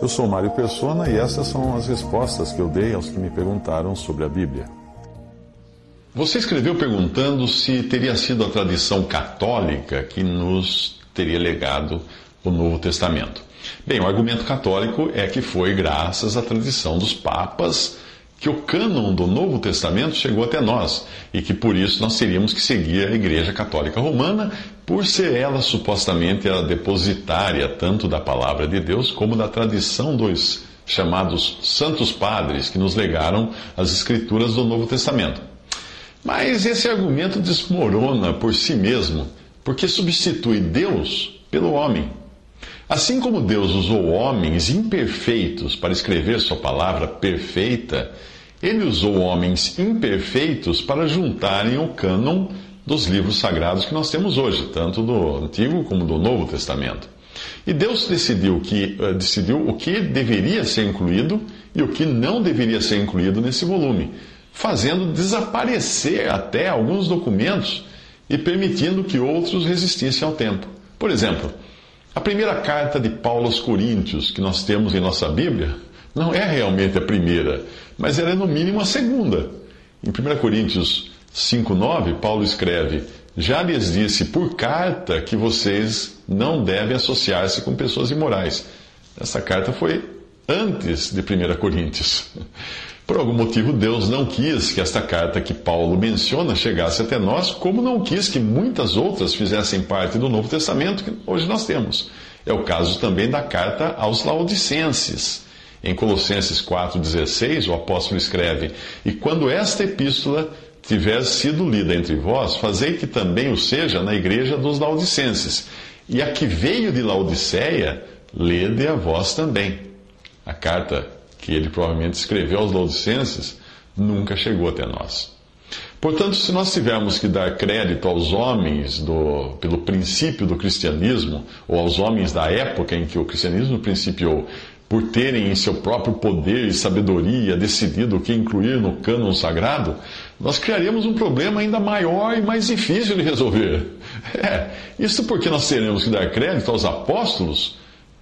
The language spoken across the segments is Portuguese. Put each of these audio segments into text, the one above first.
Eu sou Mário Persona e essas são as respostas que eu dei aos que me perguntaram sobre a Bíblia. Você escreveu perguntando se teria sido a tradição católica que nos teria legado o Novo Testamento. Bem, o argumento católico é que foi graças à tradição dos papas que o cânon do Novo Testamento chegou até nós e que por isso nós teríamos que seguir a Igreja Católica Romana, por ser ela supostamente a depositária tanto da palavra de Deus como da tradição dos chamados Santos Padres que nos legaram as Escrituras do Novo Testamento. Mas esse argumento desmorona por si mesmo, porque substitui Deus pelo homem. Assim como Deus usou homens imperfeitos para escrever sua palavra perfeita, ele usou homens imperfeitos para juntarem o cânon dos livros sagrados que nós temos hoje, tanto do Antigo como do Novo Testamento. E Deus decidiu, que, uh, decidiu o que deveria ser incluído e o que não deveria ser incluído nesse volume, fazendo desaparecer até alguns documentos e permitindo que outros resistissem ao tempo. Por exemplo, a primeira carta de Paulo aos Coríntios que nós temos em nossa Bíblia não é realmente a primeira, mas ela é no mínimo a segunda. Em 1 Coríntios 5,9, Paulo escreve: Já lhes disse por carta que vocês não devem associar-se com pessoas imorais. Essa carta foi antes de 1 Coríntios. Por algum motivo, Deus não quis que esta carta que Paulo menciona chegasse até nós, como não quis que muitas outras fizessem parte do Novo Testamento que hoje nós temos. É o caso também da carta aos Laodicenses. Em Colossenses 4,16, o apóstolo escreve: E quando esta epístola tiver sido lida entre vós, fazei que também o seja na igreja dos Laodicenses. E a que veio de Laodiceia, lede a vós também. A carta que ele provavelmente escreveu aos Laodicenses, nunca chegou até nós. Portanto, se nós tivermos que dar crédito aos homens do, pelo princípio do cristianismo, ou aos homens da época em que o cristianismo principiou, por terem em seu próprio poder e sabedoria decidido o que incluir no cânon sagrado, nós criaríamos um problema ainda maior e mais difícil de resolver. É, isso porque nós teremos que dar crédito aos apóstolos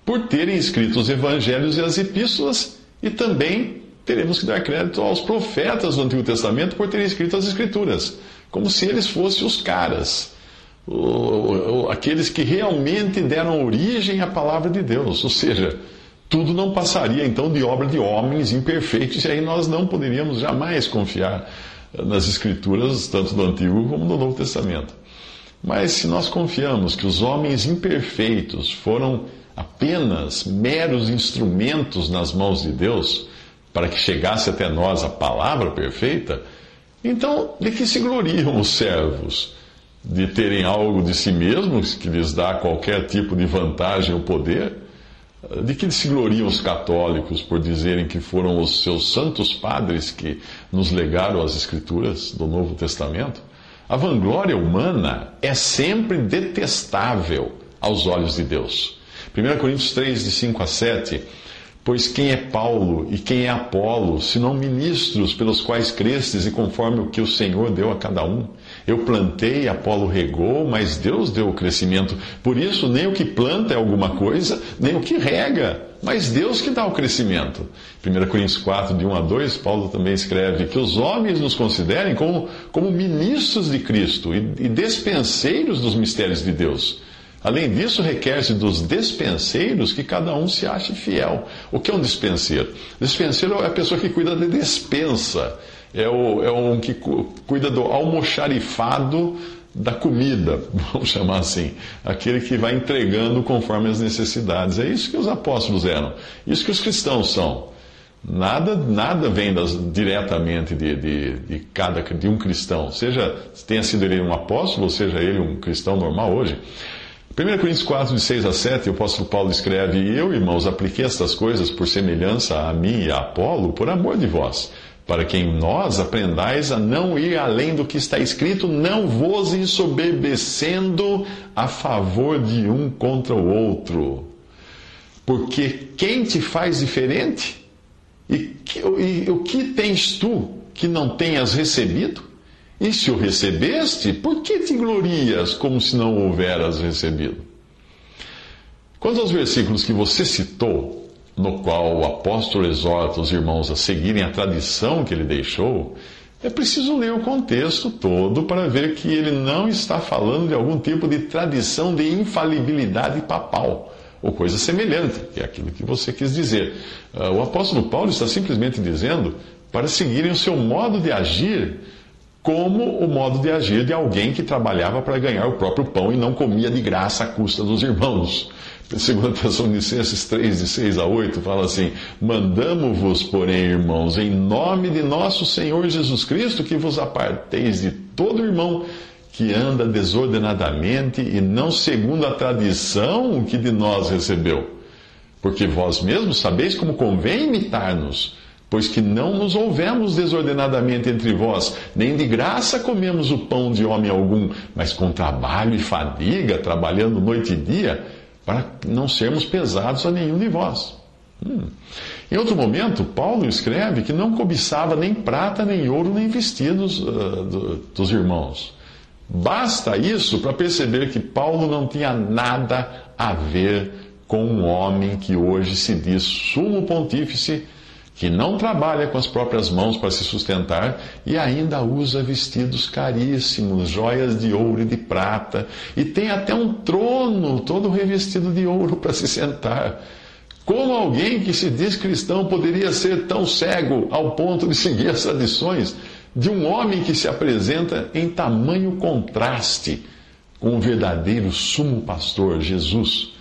por terem escrito os evangelhos e as epístolas e também teremos que dar crédito aos profetas do Antigo Testamento por terem escrito as Escrituras, como se eles fossem os caras, aqueles que realmente deram origem à palavra de Deus. Ou seja, tudo não passaria então de obra de homens imperfeitos, e aí nós não poderíamos jamais confiar nas Escrituras, tanto do Antigo como do Novo Testamento. Mas se nós confiamos que os homens imperfeitos foram apenas meros instrumentos nas mãos de Deus para que chegasse até nós a palavra perfeita, então de que se gloriam os servos? De terem algo de si mesmos que lhes dá qualquer tipo de vantagem ou poder? De que se gloriam os católicos por dizerem que foram os seus santos padres que nos legaram as Escrituras do Novo Testamento? A vanglória humana é sempre detestável aos olhos de Deus. 1 Coríntios 3, de 5 a 7. Pois quem é Paulo e quem é Apolo, senão ministros pelos quais crestes e conforme o que o Senhor deu a cada um? Eu plantei, Apolo regou, mas Deus deu o crescimento. Por isso, nem o que planta é alguma coisa, nem o que rega, mas Deus que dá o crescimento. 1 Coríntios 4, de 1 a 2, Paulo também escreve que os homens nos considerem como, como ministros de Cristo e, e despenseiros dos mistérios de Deus. Além disso, requer-se dos despenseiros que cada um se ache fiel. O que é um dispenseiro? Dispenseiro é a pessoa que cuida da despensa, é o, é um que cuida do almoxarifado da comida, vamos chamar assim, aquele que vai entregando conforme as necessidades. É isso que os apóstolos eram, isso que os cristãos são. Nada, nada vem das, diretamente de, de, de, cada, de um cristão, seja tenha sido ele um apóstolo, ou seja ele um cristão normal hoje. 1 Coríntios 4, de 6 a 7, o apóstolo Paulo escreve: Eu, irmãos, apliquei estas coisas por semelhança a mim e a Apolo, por amor de vós, para que em nós aprendais a não ir além do que está escrito, não vos ensoberbecendo a favor de um contra o outro. Porque quem te faz diferente? E, e o que tens tu que não tenhas recebido? E se o recebeste, por que te glorias como se não o houveras recebido? Quanto aos versículos que você citou, no qual o apóstolo exorta os irmãos a seguirem a tradição que ele deixou, é preciso ler o contexto todo para ver que ele não está falando de algum tipo de tradição de infalibilidade papal, ou coisa semelhante, que é aquilo que você quis dizer. Ah, o apóstolo Paulo está simplesmente dizendo para seguirem o seu modo de agir como o modo de agir de alguém que trabalhava para ganhar o próprio pão e não comia de graça à custa dos irmãos. Segundo Tessalonicenses 3, de 6 a 8, fala assim: Mandamo-vos, porém, irmãos, em nome de nosso Senhor Jesus Cristo, que vos aparteis de todo irmão que anda desordenadamente e não segundo a tradição que de nós recebeu. Porque vós mesmos sabeis como convém imitar-nos Pois que não nos houvemos desordenadamente entre vós, nem de graça comemos o pão de homem algum, mas com trabalho e fadiga, trabalhando noite e dia, para não sermos pesados a nenhum de vós. Hum. Em outro momento, Paulo escreve que não cobiçava nem prata, nem ouro, nem vestidos uh, do, dos irmãos. Basta isso para perceber que Paulo não tinha nada a ver com um homem que hoje se diz sumo pontífice que não trabalha com as próprias mãos para se sustentar e ainda usa vestidos caríssimos, joias de ouro e de prata, e tem até um trono todo revestido de ouro para se sentar. Como alguém que se diz cristão poderia ser tão cego ao ponto de seguir as tradições de um homem que se apresenta em tamanho contraste com o verdadeiro sumo pastor, Jesus?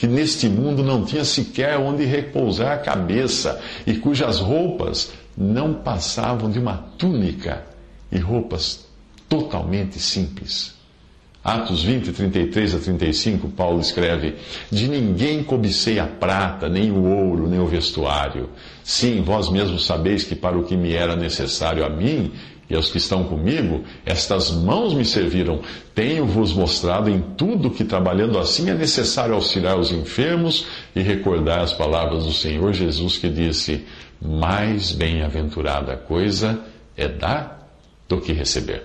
Que neste mundo não tinha sequer onde repousar a cabeça e cujas roupas não passavam de uma túnica e roupas totalmente simples. Atos 20, 33 a 35, Paulo escreve: De ninguém cobicei a prata, nem o ouro, nem o vestuário. Sim, vós mesmos sabeis que para o que me era necessário a mim e aos que estão comigo, estas mãos me serviram. Tenho-vos mostrado em tudo que, trabalhando assim, é necessário auxiliar os enfermos e recordar as palavras do Senhor Jesus que disse: Mais bem-aventurada coisa é dar do que receber.